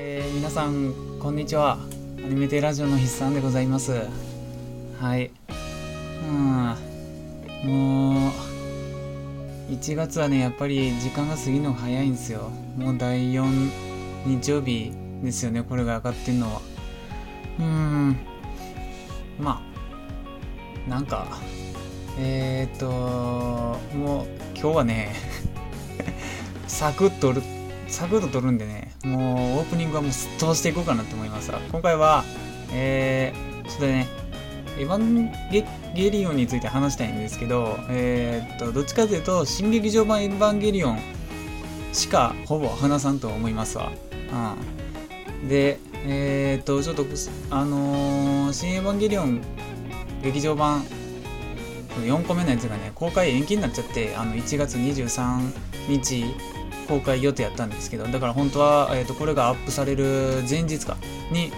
えー、皆さんこんにちは。アニメテラジオの筆算でございます。はい。うん。もう1月はねやっぱり時間が過ぎるのが早いんですよ。もう第4日曜日ですよねこれが上がってんのは。うん。まあなんかえー、っともう今日はね サクッとるサクッと撮るんでねもうオープニングはもうすっ飛ばしていこうかなと思いますが今回はえー、ちょっとねエヴァンゲリオンについて話したいんですけど、えー、っとどっちかというと新劇場版エヴァンゲリオンしかほぼ話さんと思いますわ。うん、で、えー、っとちょっとあのー、新エヴァンゲリオン劇場版4個目のやつがね公開延期になっちゃってあの1月23日公開予定やったんですけどだから本当は、えーと、これがアップされる前日かに、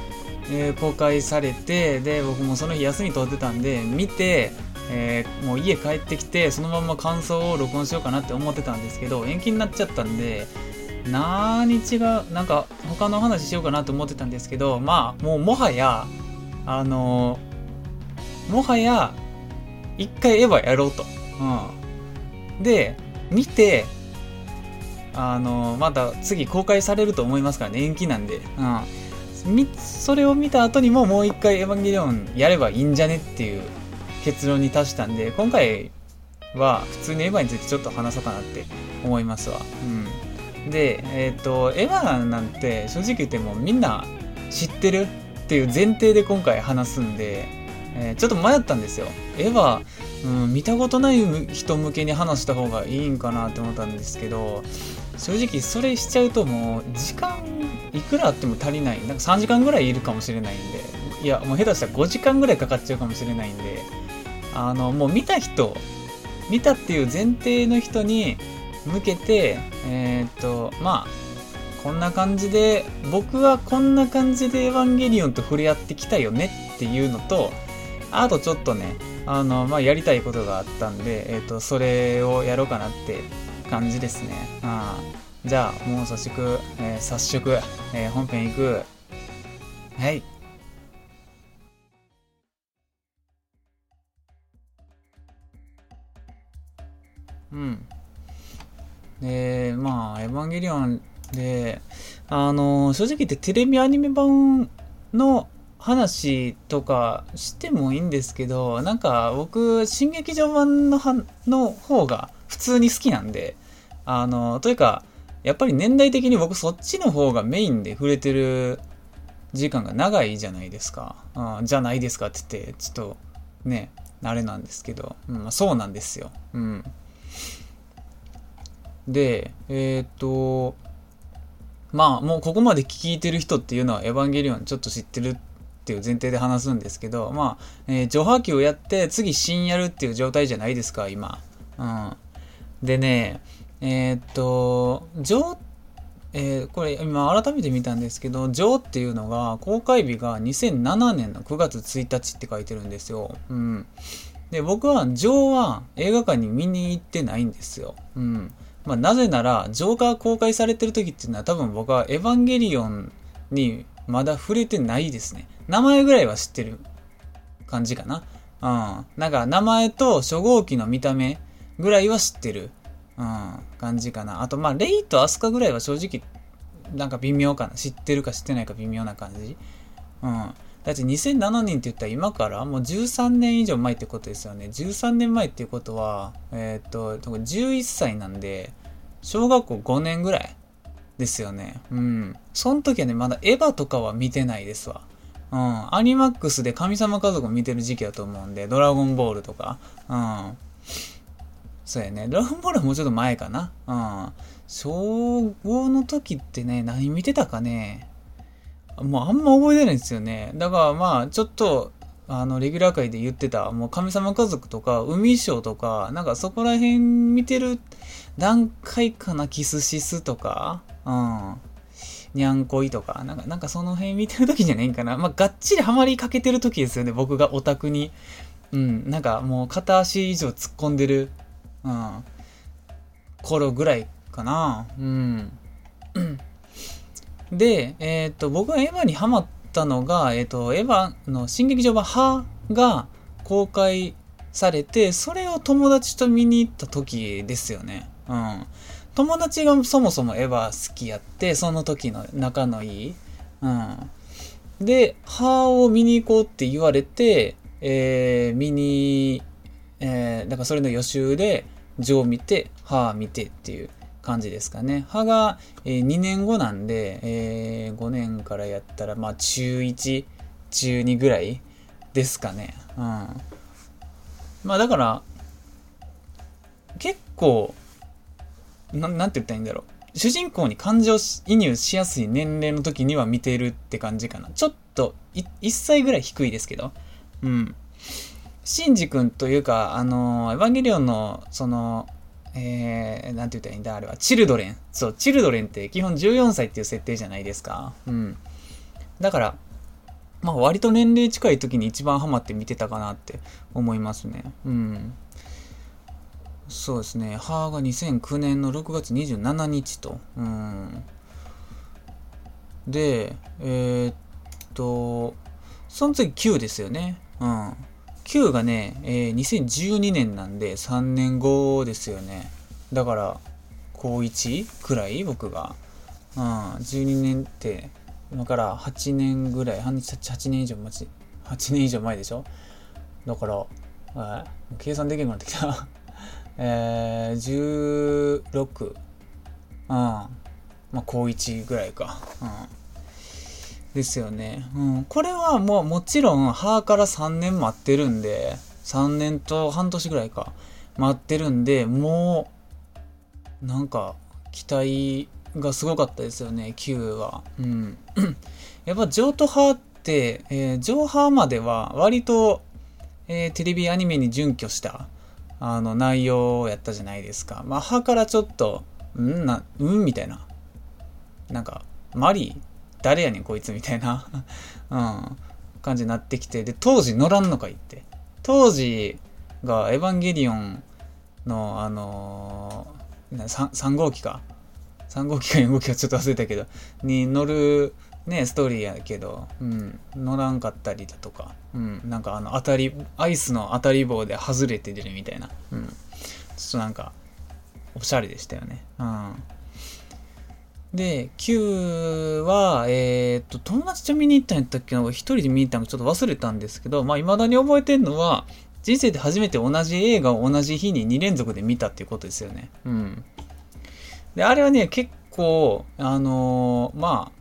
えー、公開されてで僕もその日休み取ってたんで見て、えー、もう家帰ってきてそのまま感想を録音しようかなって思ってたんですけど延期になっちゃったんで何日がなんか他の話しようかなと思ってたんですけどまあもうもはやあのー、もはや一回エヴァやろうと。うん。で、見て、あの、また次公開されると思いますからね、延期なんで。うん。それを見た後にももう一回エヴァンゲリオンやればいいんじゃねっていう結論に達したんで、今回は普通にエヴァについてちょっと話そうかなって思いますわ。うん。で、えっ、ー、と、エヴァなんて正直言ってもみんな知ってるっていう前提で今回話すんで、えー、ちょっと迷ったんですよ。絵は、うん、見たことない人向けに話した方がいいんかなって思ったんですけど、正直それしちゃうともう時間いくらあっても足りない。なんか3時間ぐらいいるかもしれないんで、いや、もう下手したら5時間ぐらいかかっちゃうかもしれないんで、あの、もう見た人、見たっていう前提の人に向けて、えー、っと、まあ、こんな感じで、僕はこんな感じでエヴァンゲリオンと触れ合ってきたよねっていうのと、あとちょっとね、あの、まあ、やりたいことがあったんで、えっ、と、それをやろうかなって感じですね。あじゃあ、もう早速、えー、早速、えー、本編行く。はい。うん。で、まあ、エヴァンゲリオンで、あの、正直言ってテレビアニメ版の話とかしてもいいんですけど、なんか僕、新劇場版のはの方が普通に好きなんで、あの、というか、やっぱり年代的に僕そっちの方がメインで触れてる時間が長いじゃないですか。うん、じゃないですかって言って、ちょっとね、あれなんですけど、うん、そうなんですよ。うん。で、えっ、と、まあもうここまで聞いてる人っていうのはエヴァンゲリオンちょっと知ってるっていう前提で話すんですけど、まあ、えー、上波球をやって次新やるっていう状態じゃないですか、今。うん。でね、えー、っと、上、えー、これ今改めて見たんですけど、上っていうのが公開日が2007年の9月1日って書いてるんですよ。うん。で、僕は上は映画館に見に行ってないんですよ。うん。まあ、なぜなら、ジョーカー公開されてる時っていうのは多分僕はエヴァンゲリオンにまだ触れてないですね。名前ぐらいは知ってる感じかな。うん。なんか名前と初号機の見た目ぐらいは知ってる。うん。感じかな。あと、まあ、レイとアスカぐらいは正直、なんか微妙かな。知ってるか知ってないか微妙な感じ。うん。だって2007年って言ったら今からもう13年以上前ってことですよね。13年前っていうことは、えー、っと、11歳なんで、小学校5年ぐらいですよね。うん。その時はね、まだエヴァとかは見てないですわ。うん。アニマックスで神様家族を見てる時期だと思うんで、ドラゴンボールとか。うん。そうやね。ドラゴンボールはもうちょっと前かな。うん。小5の時ってね、何見てたかね。もうあんま覚えてないんですよね。だからまあ、ちょっと、あの、レギュラー界で言ってた、もう神様家族とか、海賞とか、なんかそこら辺見てる段階かな、キスシスとか、うん。にゃんこいとか、なんか、なんかその辺見てる時じゃないんかな。まあ、がっちりハマりかけてる時ですよね、僕がオタクに。うん、なんかもう片足以上突っ込んでる、うん、頃ぐらいかな。うん。で、えっ、と、僕がエヴァにハマったのが、えっ、と、エヴァの新劇場版ハが公開されて、それを友達と見に行った時ですよね。うん。友達がそもそもエヴァ好きやって、その時の仲のいい。うん。で、ハを見に行こうって言われて、えー、見に、えー、だからそれの予習で、ジョー見て、ハー見てっていう感じですかね。歯が、えー、2年後なんで、えー、5年からやったら、まあ中1、中2ぐらいですかね。うん。まあだから、結構、ななんて言ったらいいんだろう。主人公に感情移入しやすい年齢の時には見てるって感じかな。ちょっと、1歳ぐらい低いですけど。うん。シンジ君というか、あの、エヴァンゲリオンの、その、えー、なんて言ったらいいんだあれは、チルドレン。そう、チルドレンって基本14歳っていう設定じゃないですか。うん。だから、まあ割と年齢近い時に一番ハマって見てたかなって思いますね。うん。そうですね。母が2009年の6月27日と。うん。で、えー、っと、その次9ですよね。うん。9がね、えー、2012年なんで3年後ですよね。だから、高1くらい僕が。うん、12年って、今から8年ぐらい、8年以上待ち、8年以上前でしょ？だから、えー、計算できなくなってきた。えー、16、うん、まあ高1ぐらいか。うんですよね。うん。これはもうもちろん、母から3年待ってるんで、3年と半年ぐらいか、待ってるんで、もう、なんか、期待がすごかったですよね、Q は。うん。やっぱ譲渡派って、えー、上派までは割と、えー、テレビアニメに準拠した、あの、内容やったじゃないですか。まあ、派からちょっと、うんな、うんみたいな。なんか、マリー誰やねんこいつみたいな。うん、感じになってきて、で、当時乗らんのかいって。当時がエヴァンゲリオンの、あのー、3, 3号機か。3号機か4号機かちょっと忘れたけど、に乗る、ね、ストーリーやけど、うん、乗らんかったりだとか、うん、なんかあの、当たり、アイスの当たり棒で外れて出るみたいな、うん、ちょっとなんか、おしゃれでしたよね。うん。で、9は、えー、っと、友達と見に行ったんやったっけな、一人で見に行ったのちょっと忘れたんですけど、まあ、未だに覚えてるのは、人生で初めて同じ映画を同じ日に2連続で見たっていうことですよね。うん。で、あれはね、結構、あのー、まあ、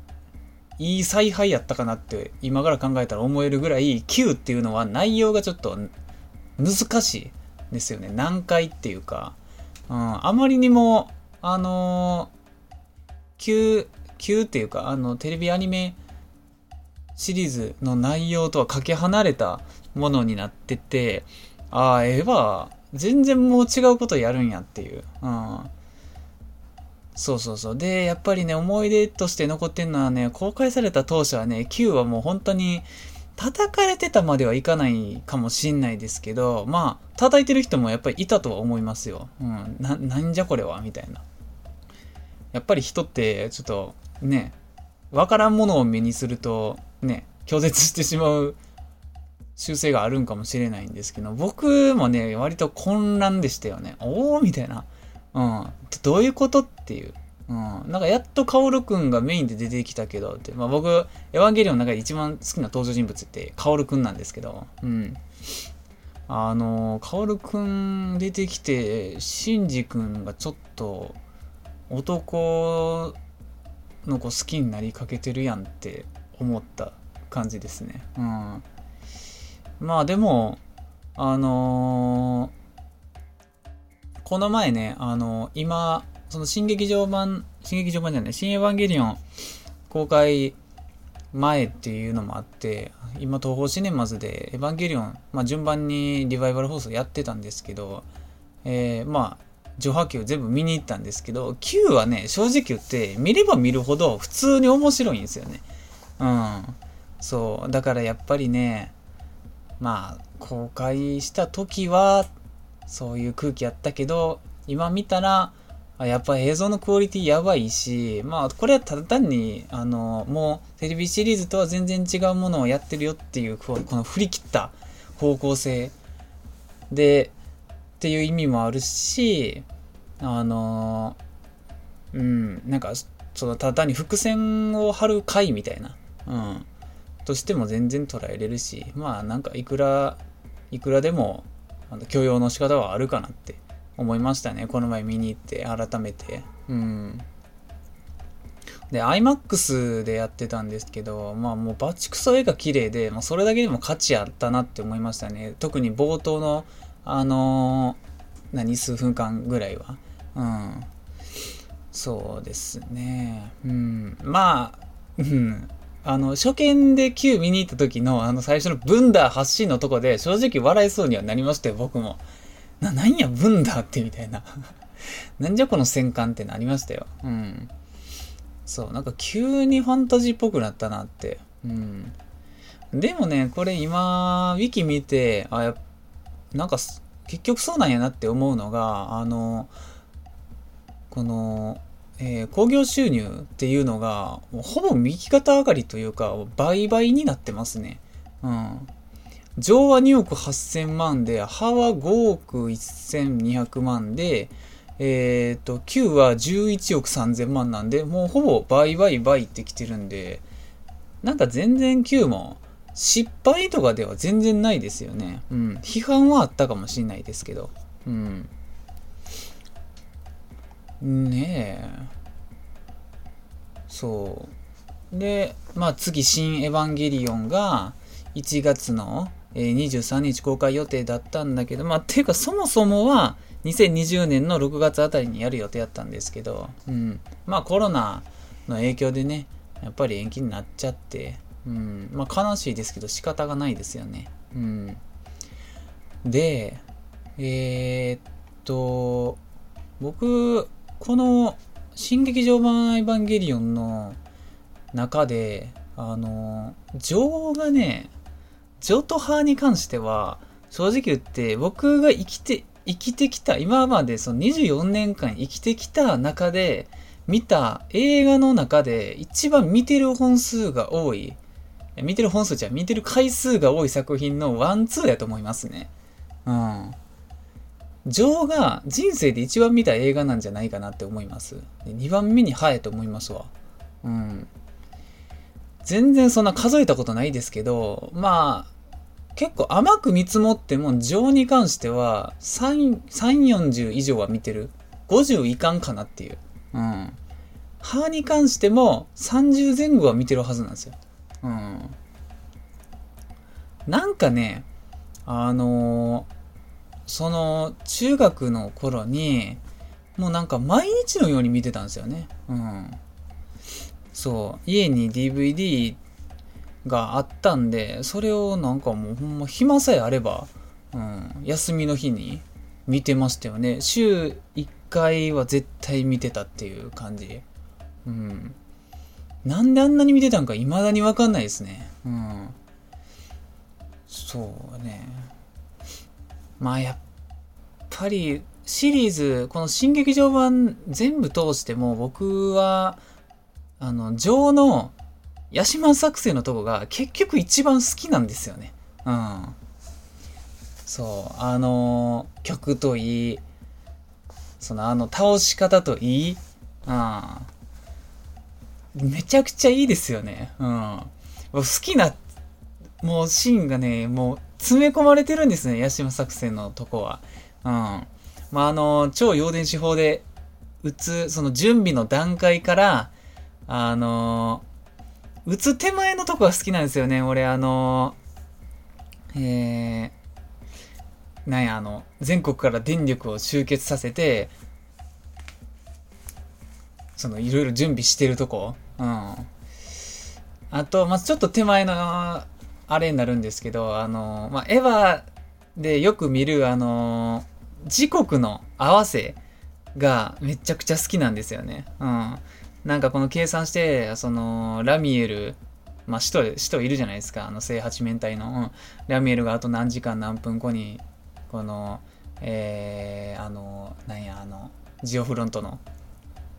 いい采配やったかなって今から考えたら思えるぐらい Q っていうのは内容がちょっと難しいですよね。難解っていうか、うん、あまりにも、あの旧、旧っていうか、あの、テレビアニメシリーズの内容とはかけ離れたものになってて、ああ、エヴァ、全然もう違うことやるんやっていう。うん。そうそうそう。で、やっぱりね、思い出として残ってんのはね、公開された当初はね、Q はもう本当に、叩かれてたまではいかないかもしんないですけど、まあ、叩いてる人もやっぱりいたとは思いますよ。うん。な、なんじゃこれは？みたいな。やっぱり人ってちょっとね、わからんものを目にするとね、拒絶してしまう習性があるんかもしれないんですけど、僕もね、割と混乱でしたよね。おーみたいな。うん。どういうことっていう。うん。なんかやっとカオルくんがメインで出てきたけどって。まあ僕、エヴァンゲリオンの中で一番好きな登場人物ってカオルくんなんですけど。うん。あの、カオルくん出てきて、シンジくんがちょっと、男の子好きになりかけてるやんって思った感じですね。うん。まあでも、あのー、この前ね、あのー、今、その新劇場版、新劇場版じゃない、新エヴァンゲリオン公開前っていうのもあって、今東宝シネマズでエヴァンゲリオン、まあ順番にリバイバル放送やってたんですけど、えー、まあ、上波球全部見に行ったんですけど、Q はね、正直言って見れば見るほど普通に面白いんですよね。うん。そう。だからやっぱりね、まあ、公開した時は、そういう空気やったけど、今見たら、やっぱ映像のクオリティやばいし、まあこれはただ単に、あの、もうテレビシリーズとは全然違うものをやってるよっていう、この振り切った方向性で、っていう意味もあるし、あの、うん、なんか、そのただ単に伏線を張る回みたいな、うん、としても全然捉えれるし、まあなんかいくら、いくらでも、許容の仕方はあるかなって思いましたね。この前見に行って改めて。うん。で、IMAX でやってたんですけど、まあもうバチクソ絵が綺麗で、まあ、それだけでも価値あったなって思いましたね。特に冒頭の、あのー、何、数分間ぐらいは。うん。そうですね。うん。まあ、うん。あの、初見で Q 見に行った時の、あの、最初のブンダー発信のとこで、正直笑いそうにはなりましたよ、僕も。な、なんや、ブンダーってみたいな。なんじゃこの戦艦ってなりましたよ。うん。そう、なんか急にファンタジーっぽくなったなって。うん。でもね、これ今、ウィキ見て、あ、やっなんか、結局そうなんやなって思うのが、あの、この、えー、興行収入っていうのが、ほぼ右肩上がりというか、倍々になってますね。うん。上は2億8000万で、歯は5億1200万で、えっ、ー、と、9は11億3000万なんで、もうほぼ倍倍倍ってきてるんで、なんか全然9も失敗とかでは全然ないですよね。うん。批判はあったかもしれないですけど。うん。ねえ。そう。で、まあ次、新エヴァンゲリオンが1月の、23日公開予定だったんだけど、まあ、っていうかそもそもは2020年の6月あたりにやる予定だったんですけど、うん。まあコロナの影響でね、やっぱり延期になっちゃって、うん。まあ悲しいですけど仕方がないですよね。うん。で、えー、っと、僕、この新劇場版エヴァンゲリオンの中で、あの、情がね、譲渡派に関しては、正直言って僕が生きて、生きてきた、今までその24年間生きてきた中で、見た映画の中で一番見てる本数が多い、見てる本数じゃ見てる回数が多い作品のワンツーやと思いますね。うん。ジョーが人生で一番見た映画なんじゃないかなって思います。2番目にハエと思いますわ。うん。全然そんな数えたことないですけど、まあ、結構甘く見積もっても、情に関しては3、3、40以上は見てる。50いかんかなっていう。うん。歯に関しても30前後は見てるはずなんですよ。うん。なんかね、あのー、その、中学の頃に、もうなんか毎日のように見てたんですよね。うん。そう、家に DVD があったんで、それをなんかもうほんま暇さえあれば、うん、休みの日に見てましたよね。週1回は絶対見てたっていう感じ。うん。なんであんなに見てたんか未だにわかんないですね。うん。そうね。まあやっぱりシリーズ、この新劇場版全部通しても僕はあの、情のヤシマ作戦のとこが結局一番好きなんですよね。うん。そう、あの曲といい、そのあの倒し方といい、うん。めちゃくちゃいいですよね。うん。好きな、もうシーンがね、もう詰め込まれてるんですね、ヤシマ作戦のとこは。うん。まあ、あの、超陽電子法で打つ、その準備の段階から、あの、打つ手前のとこが好きなんですよね。俺、あの、えー、なんや、あの、全国から電力を集結させて、その、いろいろ準備してるとこ。うん。あと、まあ、ちょっと手前の、あれになるんですけど、あの、まあ、エヴァでよく見る、あの時刻の合わせがめちゃくちゃ好きなんですよね。うん。なんかこの計算して、その、ラミエル、まあ、使徒、使徒いるじゃないですか、あの、正八面体の、うん、ラミエルがあと何時間何分後に、この、えー、あの、なんや、あの、ジオフロントの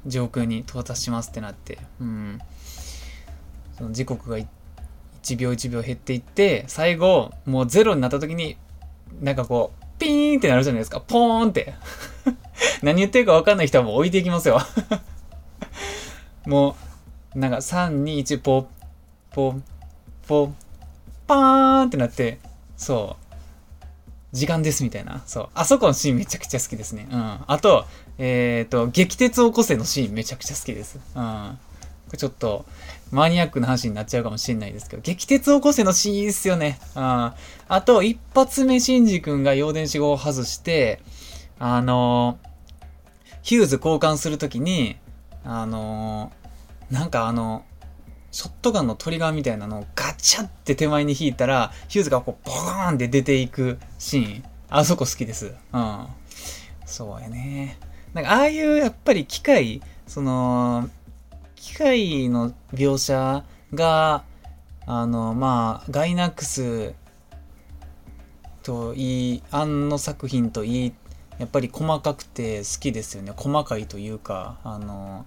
上空に到達しますってなって、うん。その時刻が1秒1秒減っていって、最後、もうゼロになった時に、なんかこう、ピーンってなるじゃないですか。ポーンって 何言ってるか分かんない人はもう置いていきますよ もう、なんか3、2、1、ポッ、ポッ、ポッ、パーンってなって、そう。時間ですみたいな。そう。あそこのシーンめちゃくちゃ好きですね。うん。あと、えっ、ー、と、激鉄を起こせのシーンめちゃくちゃ好きです。うん。ちょっと、マニアックな話になっちゃうかもしれないですけど、激鉄を起こせのシーンいいっすよね。うん。あと、一発目、シンジ君が陽電子号を外して、あのヒューズ交換するときに、あのなんかあの、ショットガンのトリガーみたいなのをガチャって手前に引いたら、ヒューズがこう、ボーンって出ていくシーン。あそこ好きです。うん。そうやね。なんか、ああいうやっぱり機械、その、機械の描写が、あの、まあ、ガイナックスといい、あの作品といい、やっぱり細かくて好きですよね。細かいというか、あの、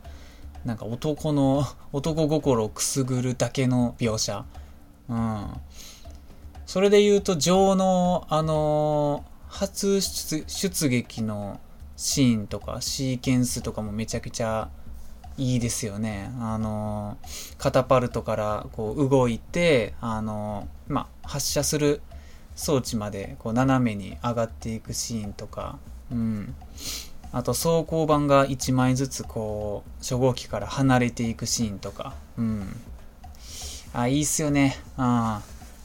なんか男の、男心をくすぐるだけの描写。うん。それで言うと、情の、あの初出撃のシーンとか、シーケンスとかもめちゃくちゃいいですよね。あのカタパルトからこう動いて、あのまあ、発射する装置までこう斜めに上がっていくシーンとか、うん。あと走行板が1枚ずつこう初号機から離れていくシーンとか。うん。あいいっすよね。あ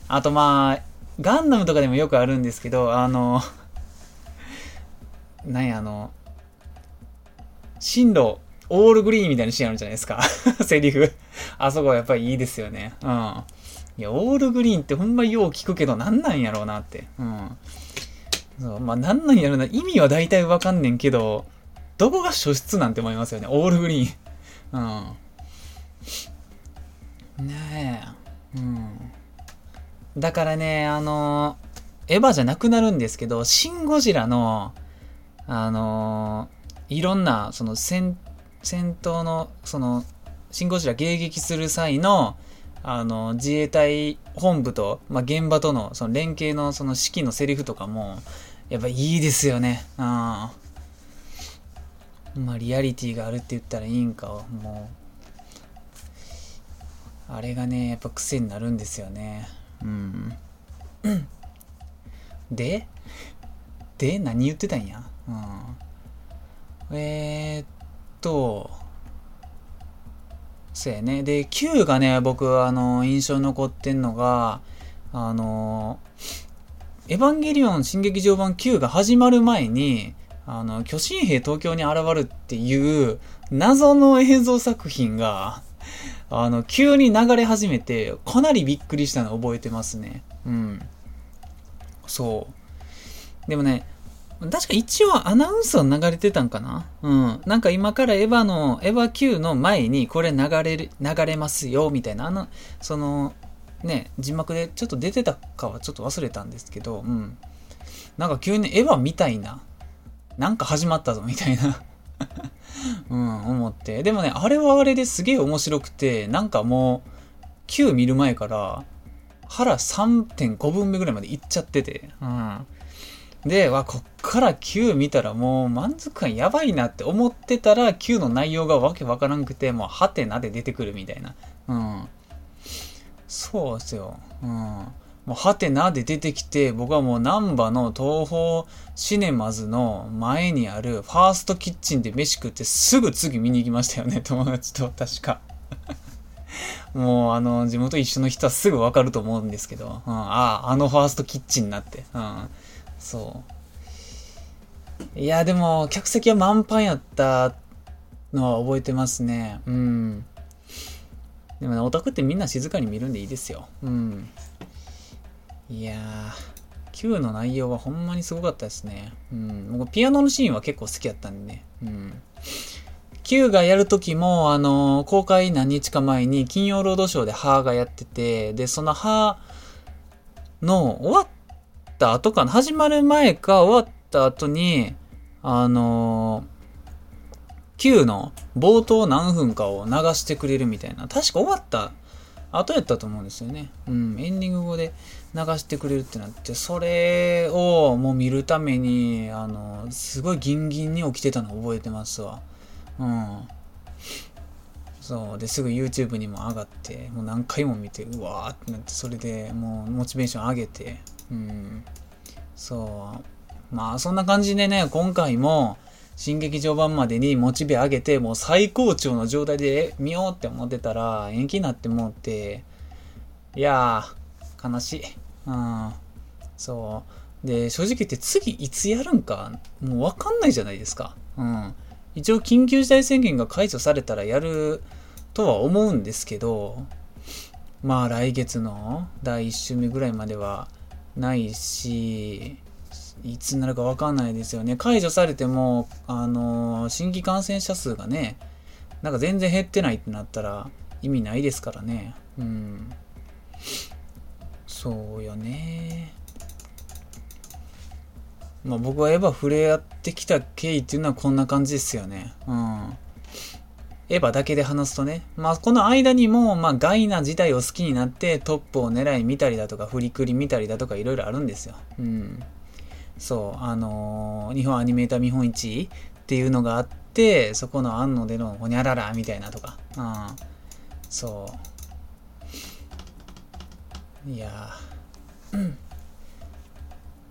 あとまあガンダムとかでもよくあるんですけどあの なんやあの進路オールグリーンみたいなシーンあるじゃないですか。セリフ。あそこはやっぱりいいですよね。うん。いやオールグリーンってほんまよう聞くけどなんなんやろうなって。うん。そうまあ、なんなんやろな。意味は大体わかんねんけど、どこが初出なんて思いますよね。オールグリーン。うん。ねえ。うん。だからね、あのエヴァじゃなくなるんですけど、シン・ゴジラの、あのいろんな、その戦、戦闘の、その、シン・ゴジラ迎撃する際の、あの、自衛隊本部と、まあ、現場との、その連携の、その指揮のセリフとかも、やっぱいいですよね。うん。まあ、リアリティがあるって言ったらいいんか、もう。あれがね、やっぱ癖になるんですよね。うん。で？で、何言ってたんや？うん。えー、っと、そうやね。で、Q がね、僕、あの、印象に残ってんのが、あの、エヴァンゲリオン新劇場版9が始まる前に、あの、巨神兵東京に現るっていう謎の映像作品が、あの、急に流れ始めて、かなりびっくりしたの覚えてますね。うん。そう。でもね、確か一応アナウンスは流れてたんかな？うん。なんか今からエヴァの、エヴァ Q の前にこれ流れる、流れますよ、みたいな、あの、その、ね、字幕でちょっと出てたかはちょっと忘れたんですけど、うん。なんか急にエヴァみたいな、なんか始まったぞみたいな うん、思って。でもね、あれはあれですげえ面白くて、なんかもう、9見る前から、腹3.5分目ぐらいまでいっちゃってて、うん。で、わ、こっから9見たらもう満足感やばいなって思ってたら、9の内容がわけわからんくて、もうハテナで出てくるみたいな。うん。そうですよ。うん。もう、ハテナで出てきて、僕はもう、難波の東宝シネマズの前にあるファーストキッチンで飯食ってすぐ次見に行きましたよね、友達と、確か。もう、あの、地元一緒の人はすぐわかると思うんですけど、うん、ああ、あのファーストキッチンになって、うん、そう。いや、でも、客席は満帆やったのは覚えてますね。うん。でもね、オタクってみんな静かに見るんでいいですよ。うん。いやー、Q の内容はほんまにすごかったですね。うん。僕、ピアノのシーンは結構好きやったんでね。うん。Q がやるときも、あのー、公開何日か前に金曜ロードショーでハーがやってて、で、そのハーの終わった後かな、始まる前か終わった後に、あのー9の冒頭何分かを流してくれるみたいな。確か終わった後やったと思うんですよね。うん。エンディング後で流してくれるってなって、それをもう見るために、あの、すごいギンギンに起きてたの覚えてますわ。うん。そう。で、すぐ YouTube にも上がって、もう何回も見て、うわーってなって、それでもうモチベーション上げて、うん。そう。まあ、そんな感じでね、今回も、新劇場版までにモチベ上げて、もう最高潮の状態で見ようって思ってたら、延期になってもって、いやー、悲しい。うん。そう。で、正直言って次いつやるんか、もうわかんないじゃないですか。うん。一応緊急事態宣言が解除されたらやるとは思うんですけど、まあ来月の第1週目ぐらいまではないし、いつになるか分かんないですよね。解除されても、あのー、新規感染者数がね、なんか全然減ってないってなったら意味ないですからね。うん。そうよね。まあ僕はエヴァ触れ合ってきた経緯っていうのはこんな感じですよね。うん。エヴァだけで話すとね。まあこの間にも、まあガイナ自体を好きになってトップを狙い見たりだとか、振りくり見たりだとかいろいろあるんですよ。うん。そう、あのー、日本アニメーター見本市っていうのがあって、そこの安野でのほにゃららみたいなとか、うん、そう。いや。や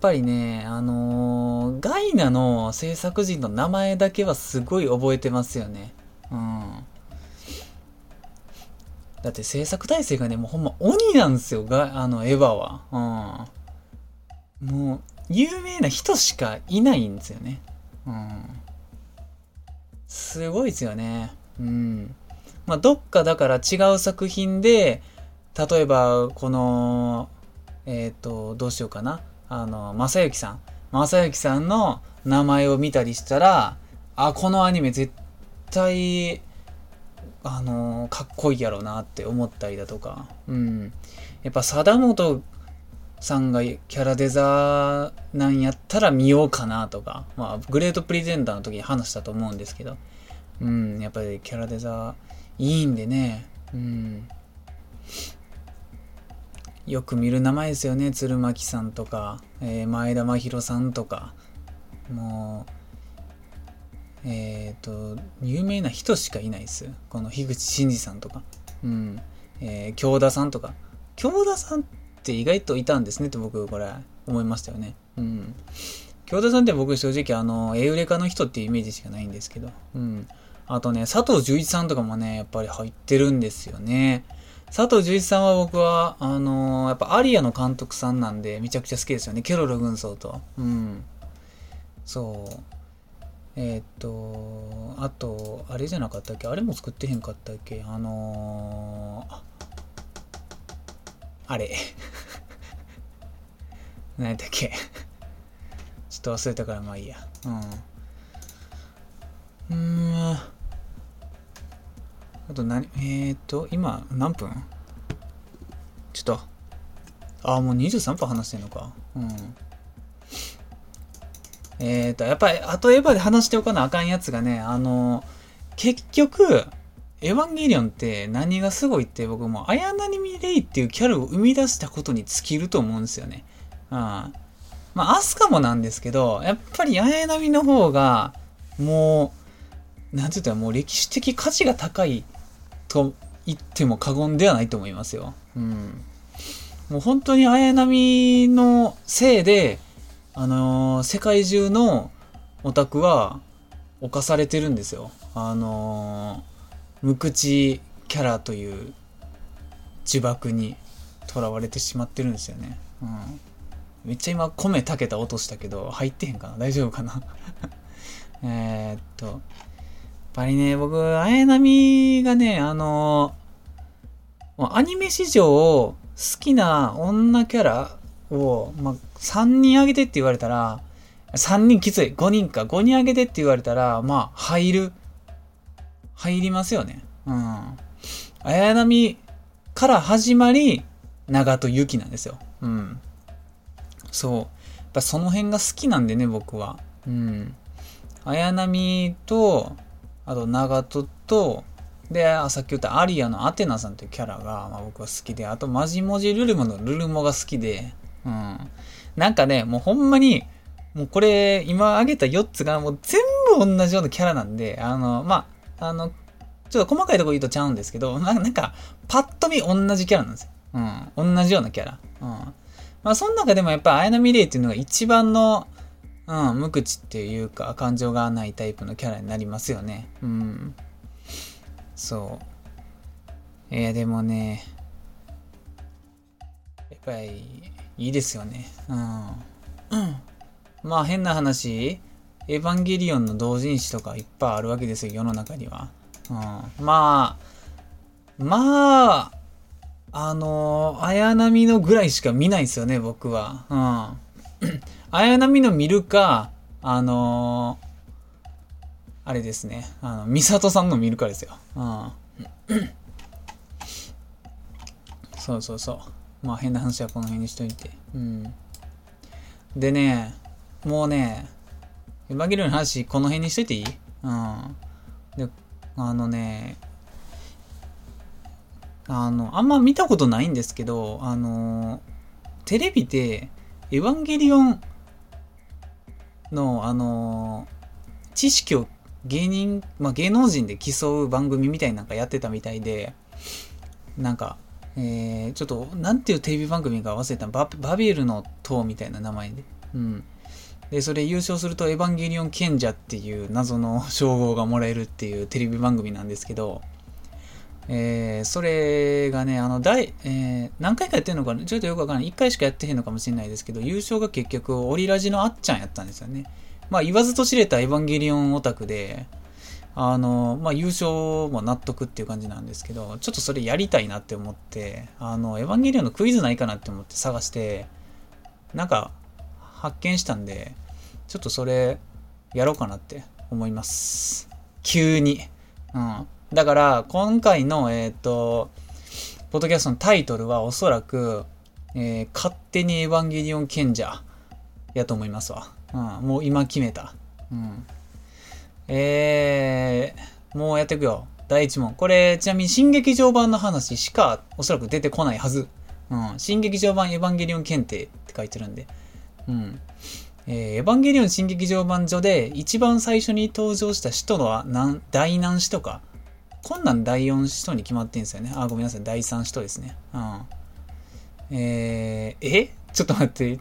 っぱりね、あのー、ガイナの制作人の名前だけはすごい覚えてますよね。うん。だって制作体制がね、もうほんま鬼なんですよ、があの、エヴァは。うん。もう、有名な人しかいないんですよね。うん。すごいですよね。うん。まあ、どっかだから違う作品で、例えば、この、えっ、ー、と、どうしようかな。あの、正幸さん。正幸さんの名前を見たりしたら、あ、このアニメ絶対、あの、かっこいいやろうなって思ったりだとか。うん。やっぱ、貞本さんがキャラデザなんやったら見ようかなとか、まあ、グレートプレゼンターの時に話したと思うんですけど、うん、やっぱりキャラデザいいんでね、うん。よく見る名前ですよね。鶴巻さんとか、えー、前田真宏さんとか、もう、えっ、ー、と、有名な人しかいないです。この樋口真嗣さんとか、うん、えー、京田さんとか。京田さんって意外といたんですねって僕これ思いましたよね。うん。京田さんって僕正直あの、エウレカの人っていうイメージしかないんですけど。うん。あとね、佐藤十一さんとかもね、やっぱり入ってるんですよね。佐藤十一さんは僕は、あのー、やっぱアリアの監督さんなんで、めちゃくちゃ好きですよね。ケロロ軍曹と。うん。そう。えー、っと、あと、あれじゃなかったっけ？あれも作ってへんかったっけ？あのー、あれ。何やったっけ ちょっと忘れたからまあいいや。うん。うん。あと何、えー、っと、今何分？ちょっと。ああ、もう23分話してんのか。うん。えー、っと、やっぱり、あとエヴァで話しておかなあかんやつがね、あの、結局、エヴァンゲリオンって何がすごいって僕も綾波レイっていうキャラを生み出したことに尽きると思うんですよね。うん。まあ、アスカもなんですけど、やっぱり綾波の方が、もう、なんて言ったらもう歴史的価値が高いと言っても過言ではないと思いますよ。うん。もう本当に綾波のせいで、あのー、世界中のオタクは犯されてるんですよ。あのー無口キャラという呪縛にとらわれてしまってるんですよね。うん。めっちゃ今米炊けた音したけど入ってへんかな？大丈夫かな？えっと。やっぱりね、僕、綾波がね、あのアニメ史上好きな女キャラを、まあ、3人挙げてって言われたら、3人きつい。5人か。5人挙げてって言われたら、まあ、入る入りますよね。うん。綾波から始まり、長戸ゆきなんですよ。うん。そう。やっぱその辺が好きなんでね、僕は。うん。綾波と、あと長門と、で、さっき言ったアリアのアテナさんというキャラが、まあ、僕は好きで、あとマジモジルルモのルルモが好きで、うん。なんかね、もうほんまに、もうこれ、今挙げた4つがもう全部同じようなキャラなんで、あの、まあ、あの、ちょっと細かいとこ言うとちゃうんですけど、なんか、パッと見同じキャラなんですよ。うん。同じようなキャラ。うん。まあ、その中でもやっぱ、綾波レイっていうのが一番の、うん、無口っていうか、感情がないタイプのキャラになりますよね。うん。そう。えー、でもね、やっぱり、いいですよね。うん。うん。まあ変な話、エヴァンゲリオンの同人誌とかいっぱいあるわけですよ、世の中には。うん。まあ、まあ、あの、綾波のぐらいしか見ないですよね、僕は。うん。綾波の見るか、あのあれですね。あの、ミサトさんの見るかですよ。うん。そうそうそう。まあ変な話はこの辺にしといて。うん。でね、もうね、エヴァンゲリオンの話この辺にしといていい？うん。で、あのね、あの、あんま見たことないんですけど、あの、テレビで、エヴァンゲリオンの、あの、知識を芸人、まあ、芸能人で競う番組みたいなんかやってたみたいで、なんか、えー、ちょっと、なんていうテレビ番組か忘れたババビエルの塔みたいな名前で。うん。で、それ優勝するとエヴァンゲリオン賢者っていう謎の称号がもらえるっていうテレビ番組なんですけど、えー、それがね、あの、大、えー、何回かやってるのかな？ちょっとよくわからない。1回しかやってへんのかもしれないですけど、優勝が結局、オリラジのあっちゃんやったんですよね。まあ、言わずと知れたエヴァンゲリオンオタクで、あの、まあ、優勝も納得っていう感じなんですけど、ちょっとそれやりたいなって思って、あの、エヴァンゲリオンのクイズないかなって思って探して、なんか、発見したんで、ちょっとそれ、やろうかなって思います。急に。うん。だから、今回の、えっ、ー、と、ポッドキャストのタイトルはおそらく、えー、勝手にエヴァンゲリオン賢者やと思いますわ。うん、もう今決めた。うん。えー、もうやっていくよ。第1問。これ、ちなみに新劇場版の話しかおそらく出てこないはず。うん。新劇場版エヴァンゲリオン検定って書いてるんで。うん。えー、エヴァンゲリオン新劇場版上で一番最初に登場した使徒は何、第何使徒か。こんなん第4使徒に決まってんすよね。あ、ごめんなさい。第3使徒ですね。うん。えー、え？ちょっと待って。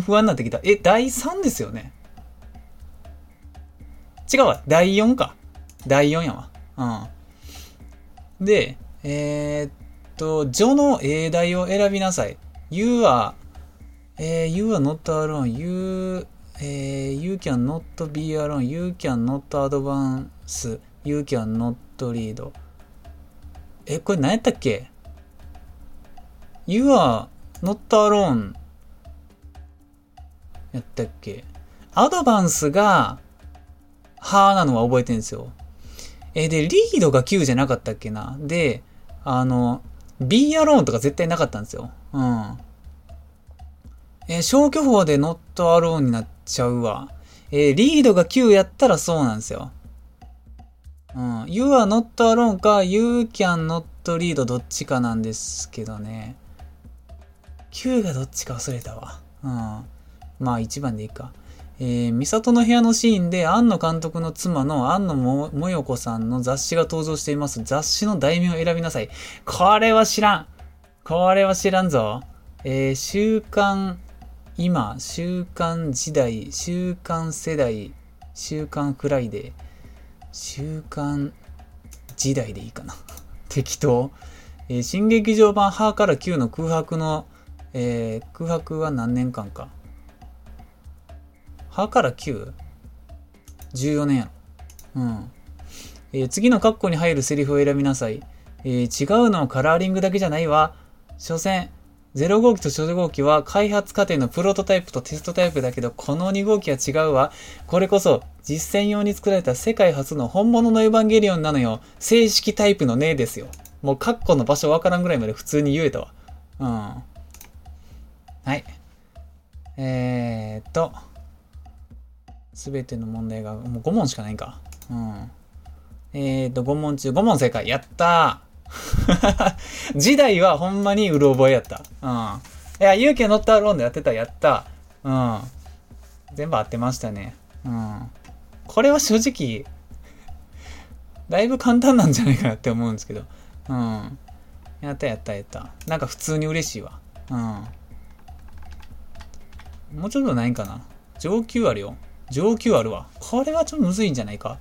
不安になってきた。え、第3ですよね？違うわ。第4か。第4やわ。うん。で、えー、っと、序の英題を選びなさい。You は、えー、You are not alone. You, えー、You can not be alone. You can not advance. You can not read. え、これ何やったっけ ?You are not alone. やったっけアドバンスが、はーなのは覚えてるんですよ。えで、リードが9じゃなかったっけなで、あの、B アローンとか絶対なかったんですよ。うん。えー、消去法でノットアローンになっちゃうわ。えー、リードが9やったらそうなんですよ。うん。You are not alone か You can not read どっちかなんですけどね。9がどっちか忘れたわ。うん。まあ1番でいいか。えー、美里の部屋のシーンで、庵野監督の妻の庵野ももよこさんの雑誌が登場しています。雑誌の題名を選びなさい。これは知らんこれは知らんぞ。えー、週刊今、週刊時代、週刊世代、週刊フライデー、週刊時代でいいかな。適当。えー、新劇場版破から Q の空白の、えー、空白は何年間か。破から Q?14 年やろ。うん。えー、次の括弧に入るセリフを選びなさい。えー、違うのはカラーリングだけじゃないわ。所詮、0号機と初号機は開発過程のプロトタイプとテストタイプだけど、この2号機は違うわ。これこそ実践用に作られた世界初の本物のエヴァンゲリオンなのよ。正式タイプのねえですよ。もうカッコの場所わからんぐらいまで普通に言えたわ。うん。はい。えーっと。すべての問題が、もう5問しかないんか。うん。えっ、と、5問中5問正解。やったー 時代はほんまにうる覚えやった。うん。いや、勇気乗ったローンでやってた、やった。うん。全部合ってましたね。うん。これは正直、だいぶ簡単なんじゃないかなって思うんですけど。うん。やったやったやった。なんか普通に嬉しいわ。うん。もうちょっとないんかな。上級あるよ。上級あるわ。これはちょっとむずいんじゃないか。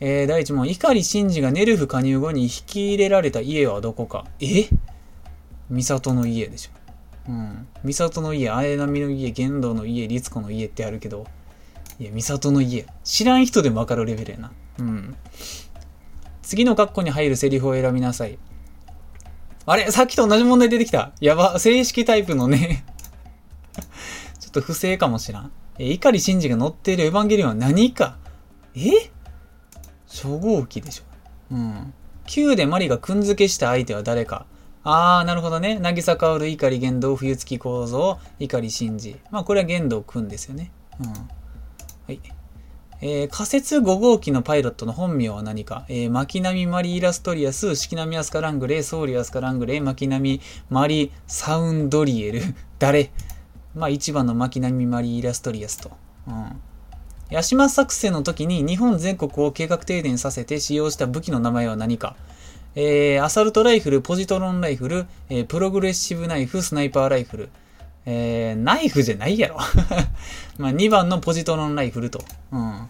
えー、第1問。碇シンジがネルフ加入後に引き入れられた家はどこか？え？美里の家でしょ。うん。美里の家、綾波の家、玄道の家、律子の家ってあるけど、いや、美里の家。知らん人でもわかるレベルやな。うん。次の括弧に入るセリフを選びなさい。あれ？さっきと同じ問題出てきた。やば。正式タイプのね ちょっと不正かもしらん。え、碇シンジが乗っているエヴァンゲリオンは何か？え？初号機でしょ。うん。 Q でマリがくんづけした相手は誰か。あー、なるほどね。渚カヲル、碇ゲンドウ、冬月コウゾウ、碇シンジ。まあ、これはゲンドウくんですよね。うん。はい。えー、仮設5号機のパイロットの本名は何か、えー、真希波・マリ・イラストリアス、式波アスカ・ラングレー、惣流・アスカ・ラングレー、真希波マリー・サウンドリエル、誰？まあ、1番の真希波・マリ・イラストリアスと。うん。ヤシマ作戦の時に日本全国を計画停電させて使用した武器の名前は何か？えー、アサルトライフル、ポジトロンライフル、えー、プログレッシブナイフ、スナイパーライフル。えー、ナイフじゃないやろ まあ、2番のポジトロンライフルと。うん。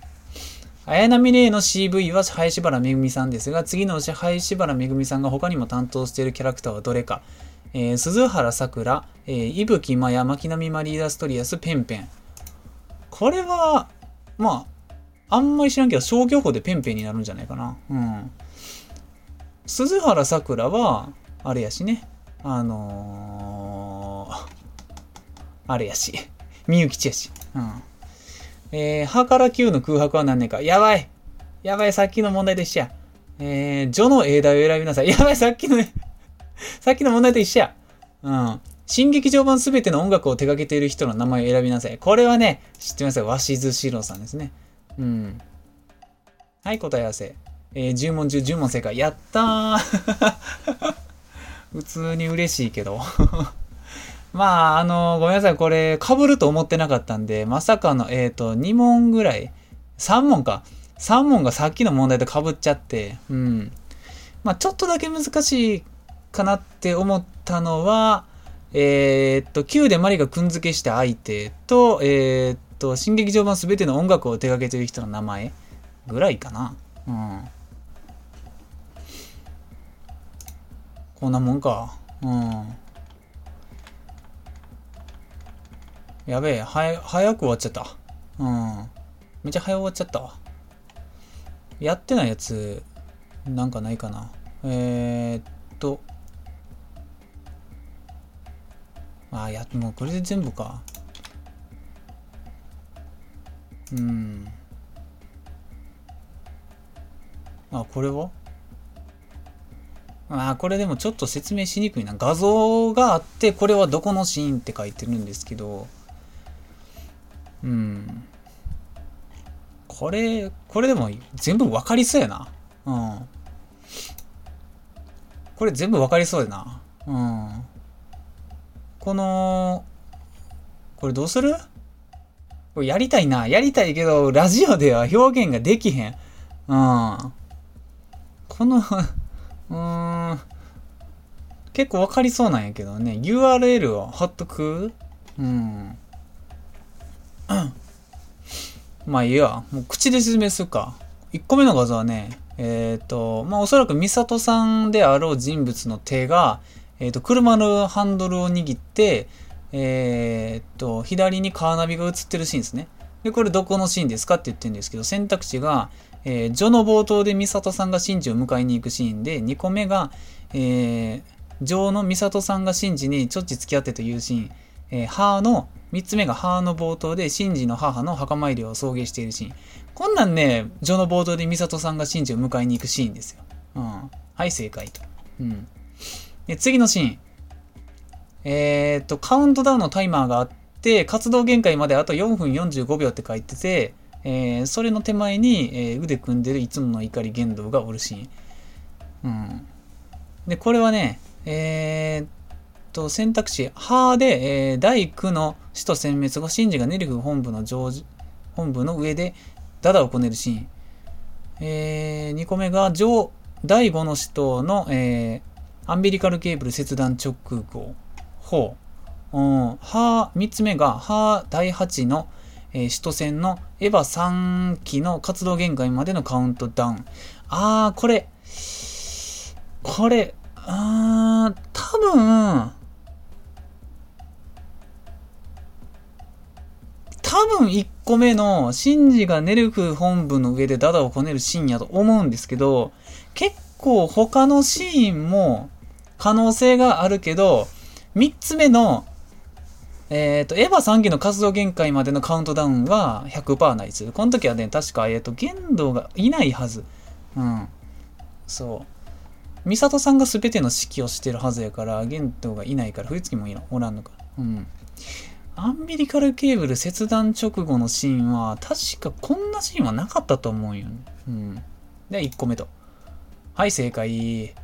綾波レイの CV は林原めぐみさんですが、次のうち林原めぐみさんが他にも担当しているキャラクターはどれか。えー、鈴原サクラ、えー、伊吹マヤ、真希波・マリ・イラストリアス、ペンペン。これは、まあ、あんまり知らんけど、消去法でペンペンになるんじゃないかな。うん。鈴原さくらは、あれやしね。あのー、あれやし。みゆきちやし。うん。えー、はから9の空白は何年か。やばいやばい、さっきの問題と一緒や。えー、序の英題を選びなさい。やばい、さっきのねさっきの問題と一緒や。うん。新劇場版すべての音楽を手掛けている人の名前を選びなさい。これはね、知ってますよ。鷲津史郎さんですね。うん。はい、答え合わせ。えー、10問中10問正解。やったー 普通に嬉しいけど まあ、あのー、ごめんなさい。これ、被ると思ってなかったんで、まさかの、えっ、ー、と、2問ぐらい。3問か。3問がさっきの問題と被っちゃって、うん。まあ、ちょっとだけ難しいかなって思ったのは、えっと、9でマリがくんづけした相手と、えっと、新劇場版すべての音楽を手掛けてる人の名前ぐらいかな。うん。こんなもんか。うん。やべえ、は早く終わっちゃった。うん。めっちゃ早終わっちゃったわ。やってないやつ、なんかないかな。えー、っと。あ、や、もうこれで全部か。うん。あ、これは？あこれでもちょっと説明しにくいな。画像があって、これはどこのシーンって書いてるんですけど、うん。これ、これでも全部分かりそうやな。うん。これ全部分かりそうやな。うん。この、これどうする？これやりたいな。やりたいけど、ラジオでは表現ができへん。うん。このうーん。結構わかりそうなんやけどね。URL を貼っとく？うん。まあいいや。もう口で説明するか。1個目の画像はね、えっ、ー、と、まあおそらく美里さんであろう人物の手が、えっ、ー、と、車のハンドルを握って、えっ、と、左にカーナビが映ってるシーンですね。で、これどこのシーンですかって言ってるんですけど、選択肢が、えー、序の冒頭で美里さんが真珠を迎えに行くシーンで、2個目が、えー、序の美里さんが真珠にちょっち付き合ってというシーン、えー、母の、3つ目が母の冒頭で、真珠の母の墓参りを送迎しているシーン。こんなんね、序の冒頭で美里さんが真珠を迎えに行くシーンですよ。うん。はい、正解と。うん。で、次のシーン。えー、っと、カウントダウンのタイマーがあって、活動限界まであと4分45秒って書いてて、えー、それの手前に、えー、腕組んでるいつもの怒り言動がおるシーン。うん。で、これはね、えー、っと、選択肢、はで、えー、第9の死と殲滅後、シンジがネルフ本部の上本部の上でダダをこねるシーン。えー、2個目が上、第5の使徒の、えー、アンビリカルケーブル切断直後。ほう。うん、は、3つ目が、は、第8の、えー、首都戦のエヴァ3機の活動限界までのカウントダウン。あー、これ、これ、あー、多分、多分1個目のシンジがネルフ本部の上でダダをこねるシーンやと思うんですけど、結構他のシーンも可能性があるけど、3つ目の、えっ、ー、と、エヴァ3機の活動限界までのカウントダウンは100%ないです。この時はね、確か、えっ、ー、と、限度がいないはず。うん。そう。美里さんが全ての指揮をしてるはずやから、限度がいないから、冬月もいいのおらんのか。うん。アンビリカルケーブル切断直後のシーンは、確かこんなシーンはなかったと思うよね。うん。で、1個目と。はい、正解。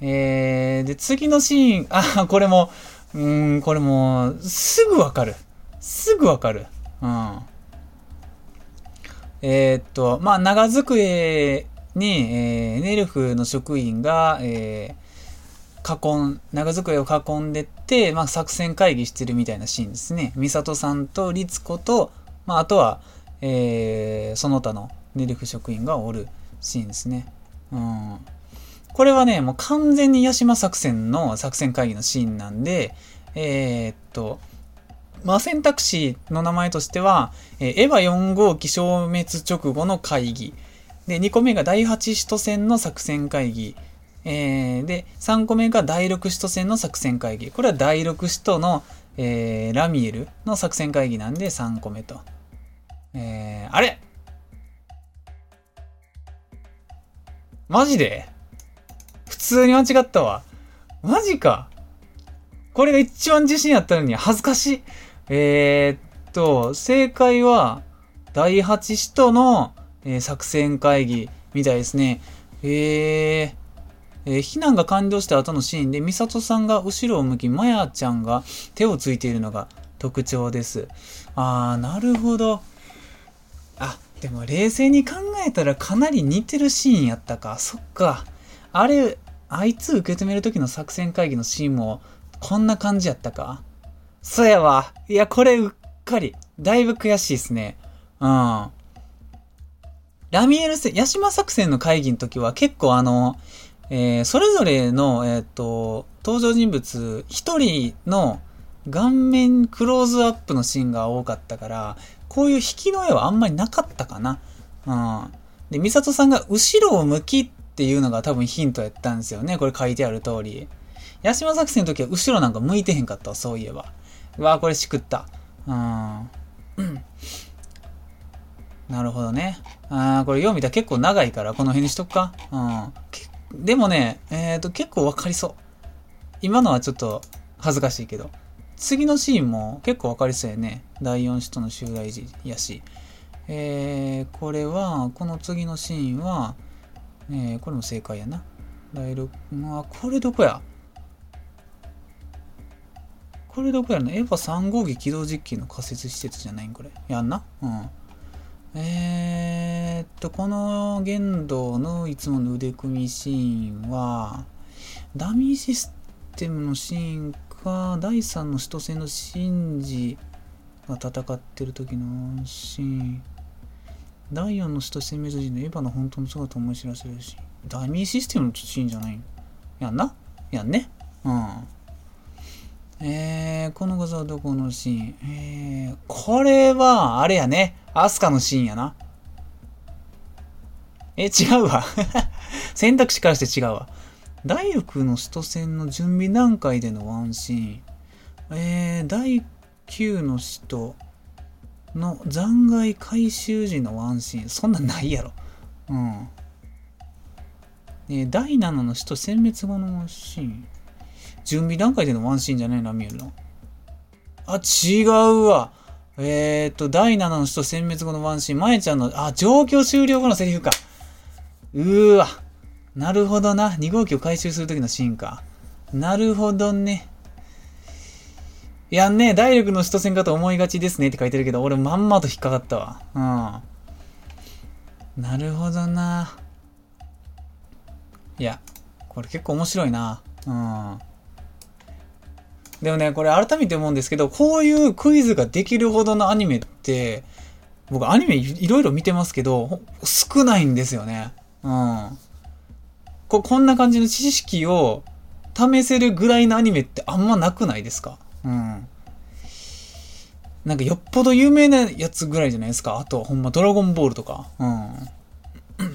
えー、で、次のシーン、あ、これも、うん、これも、すぐわかる。すぐわかる。うん。えー、っと、まあ、長机に、えー、ネルフの職員が、えー、囲ん、長机を囲んでって、まあ、作戦会議してるみたいなシーンですね。美里さんと律子と、まあ、あとは、えー、その他のネルフ職員がおるシーンですね。うん。これはね、もう完全にヤシマ作戦の作戦会議のシーンなんで、えー、っと、まあ、選択肢の名前としては、えー、エヴァ4号機消滅直後の会議。で、2個目が第8首都戦の作戦会議。えー、で、3個目が第6首都戦の作戦会議。これは第6首都の、えー、ラミエルの作戦会議なんで3個目と。えー、あれマジで？通に間違ったわ。マジか。これが一番自信あったのに恥ずかしい。えー、っと、正解は、第8使徒の、えー、作戦会議みたいですね。えー、えー、避難が完了した後のシーンで、ミサトさんが後ろを向き、マヤちゃんが手をついているのが特徴です。あー、なるほど。あ、でも冷静に考えたらかなり似てるシーンやったか。そっか。あれ、あいつ受け止める時の作戦会議のシーンもこんな感じやったか？そやわ。いや、これうっかり。だいぶ悔しいっすね。うん。ラミエル戦、ヤシマ作戦の会議の時は結構あの、えー、それぞれの、えっ、ー、と、登場人物一人の顔面クローズアップのシーンが多かったから、こういう引きの絵はあんまりなかったかな。うん。で、ミサトさんが後ろを向きっていうのが多分ヒントやったんですよね。これ書いてある通り。ヤシマ作戦の時は後ろなんか向いてへんかったわ、そういえば。うわこれしくった。うん。なるほどね。あこれ読みた結構長いからこの辺にしとくか。うん。でもね、えっ、ー、と、結構わかりそう。今のはちょっと恥ずかしいけど。次のシーンも結構わかりそうやね。第4使徒の襲来時やし。えー、これは、この次のシーンは、えー、これも正解やな。第6、まあ、これどこや？これどこやろな？エヴァ3号機起動実機の仮設施設じゃないんこれ。やんな？うん。えー、っと、この言動のいつもの腕組みシーンは、ダミーシステムのシーンか、第3の首都戦のシンジが戦ってる時のシーン。第4の首都戦滅時のエヴァの本当の姿を思い知らせるし、ダミーシステムのシーンじゃないやんな？やんね？うん。えー、この画像はどこのシーン？えー、これは、あれやね。アスカのシーンやな。え、違うわ。選択肢からして違うわ。第6の首都戦の準備段階でのワンシーン。えー、第9の首都の残骸回収時のワンシーン。そんなんないやろ。うん。え、第7の首都殲滅後のシーン。準備段階でのワンシーンじゃないな、見えるの。あ、違うわ。えー、っと、第7の首都殲滅後のワンシーン、まえちゃんの、あ、状況終了後のセリフか。うーわ。なるほどな。2号機を回収するときのシーンか。なるほどね。いやね、ダイレクの首都戦かと思いがちですねって書いてるけど、俺まんまと引っかかったわ。うん。なるほどな。いや、これ結構面白いな。うん。でもね、これ改めて思うんですけど、こういうクイズができるほどのアニメって、僕アニメいろいろ見てますけど、少ないんですよね。うん。ここんな感じの知識を試せるぐらいのアニメってあんまなくないですか？うん。なんかよっぽど有名なやつぐらいじゃないですか？あと、ほんまドラゴンボールとか。うん。だ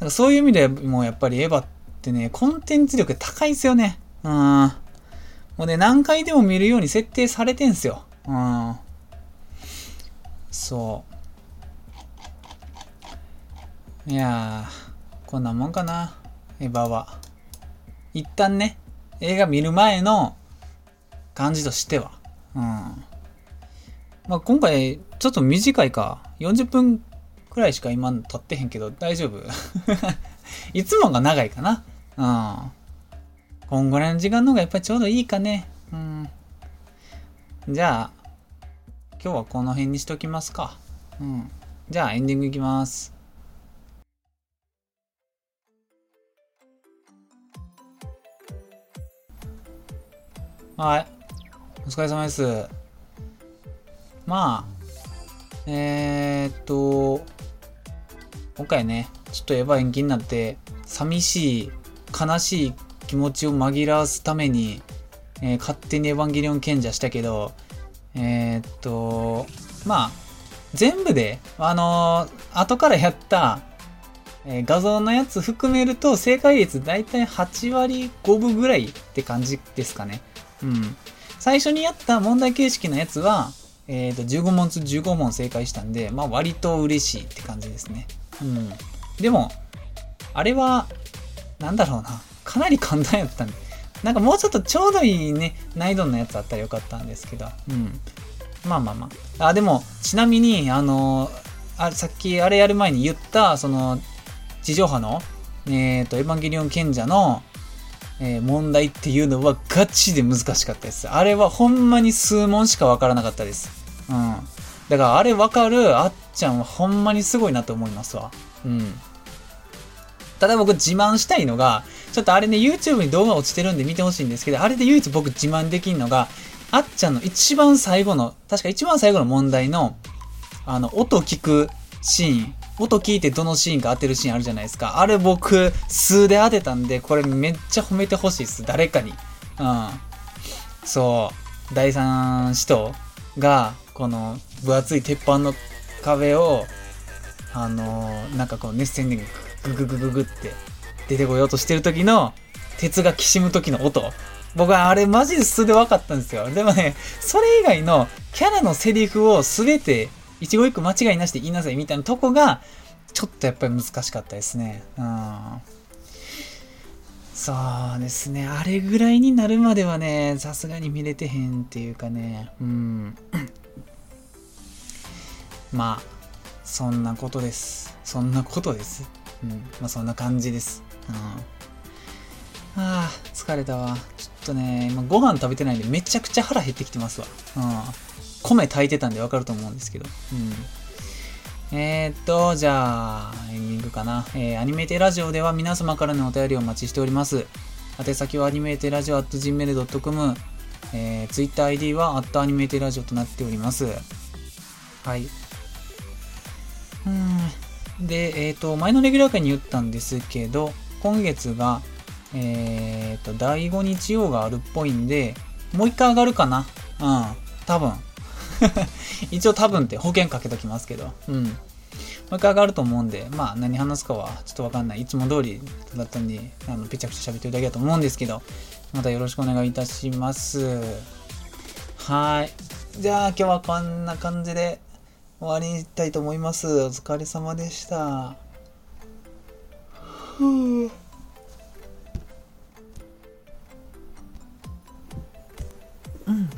からそういう意味でもうやっぱりエヴァってね、コンテンツ力高いですよね。うん。もうね、何回でも見るように設定されてんすよ。うん。そう。いやー、こんなもんかな。エヴァは。一旦ね、映画見る前の感じとしては。うん。まあ、今回、ちょっと短いか。40分くらいしか今経ってへんけど、大丈夫 いつもが長いかな。うん。こんぐらいの時間の方がやっぱりちょうどいいかね。うん。じゃあ、今日はこの辺にしときますか。うん。じゃあエンディングいきます。はい。お疲れ様です。まあ、えー、っと、今回ね、ちょっとエヴァ延期になって、寂しい、悲しい気持ちを紛らわすために、えー、勝手にエヴァンゲリオン賢者したけど、えー、っと、まあ、全部で、あのー、後からやった、えー、画像のやつ含めると正解率だいたい8割5分ぐらいって感じですかね。うん。最初にやった問題形式のやつは、え、ー、と、15問中15問正解したんで、まあ割と嬉しいって感じですね。うん。でも、あれは、なんだろうな。かなり簡単やったんで。なんかもうちょっとちょうどいいね、難易度のやつあったらよかったんですけど。うん。まあまあまあ。あ、でも、ちなみに、あの、あさっきあれやる前に言った、その、地上波の、えっ、ー、と、エヴァンゲリオン賢者の、えー、問題っていうのはガチで難しかったです。あれはほんまに数問しかわからなかったです。うん。だからあれわかるあっちゃんはほんまにすごいなと思いますわ。うん。ただ僕自慢したいのが、ちょっとあれね、YouTube に動画落ちてるんで見てほしいんですけど、あれで唯一僕自慢できんのが、あっちゃんの一番最後の、確か一番最後の問題の、あの、音聞くシーン音聞いてどのシーンか当てるシーンあるじゃないですか。あれ僕、数で当てたんで、これめっちゃ褒めてほしいです。誰かに。うん。そう。第三使徒が、この分厚い鉄板の壁を、あのー、なんかこう熱線でグググググって出てこようとしてる時の、鉄がきしむ時の音。僕はあれマジで素で分かったんですよ。でもね、それ以外のキャラのセリフを全て一語一句間違いなしで言いなさいみたいなとこが、ちょっとやっぱり難しかったですね。うん。そうですね。あれぐらいになるまではね、さすがに見れてへんっていうかね。うん。まあ、そんなことです。そんなことです。うん。まあそんな感じです。うん。ああ、疲れたわ。ちょっとね、今ご飯食べてないんでめちゃくちゃ腹減ってきてますわ。うん。米炊いてたんでわかると思うんですけど。うん。えー、っと、じゃあ、エンディングかな。えー、アニメテラジオでは皆様からのお便りをお待ちしております。宛先はアニメテラジオ at gmail.com、えー、TwitterID はアットアニメテラジオとなっております。はい。うん。で、えっ、と、前のレギュラー会に言ったんですけど、今月が、えっ、と、第5日曜があるっぽいんで、もう一回上がるかな。うん。多分。一応多分って保険かけときますけど、うん。もう一回上がると思うんで、まあ何話すかはちょっとわかんない。いつも通りだったんで、あの、ぺちゃくちゃ喋ってるだけだと思うんですけど、またよろしくお願いいたします。はい。じゃあ今日はこんな感じで終わりにいきたいと思います。お疲れ様でした。ふううん。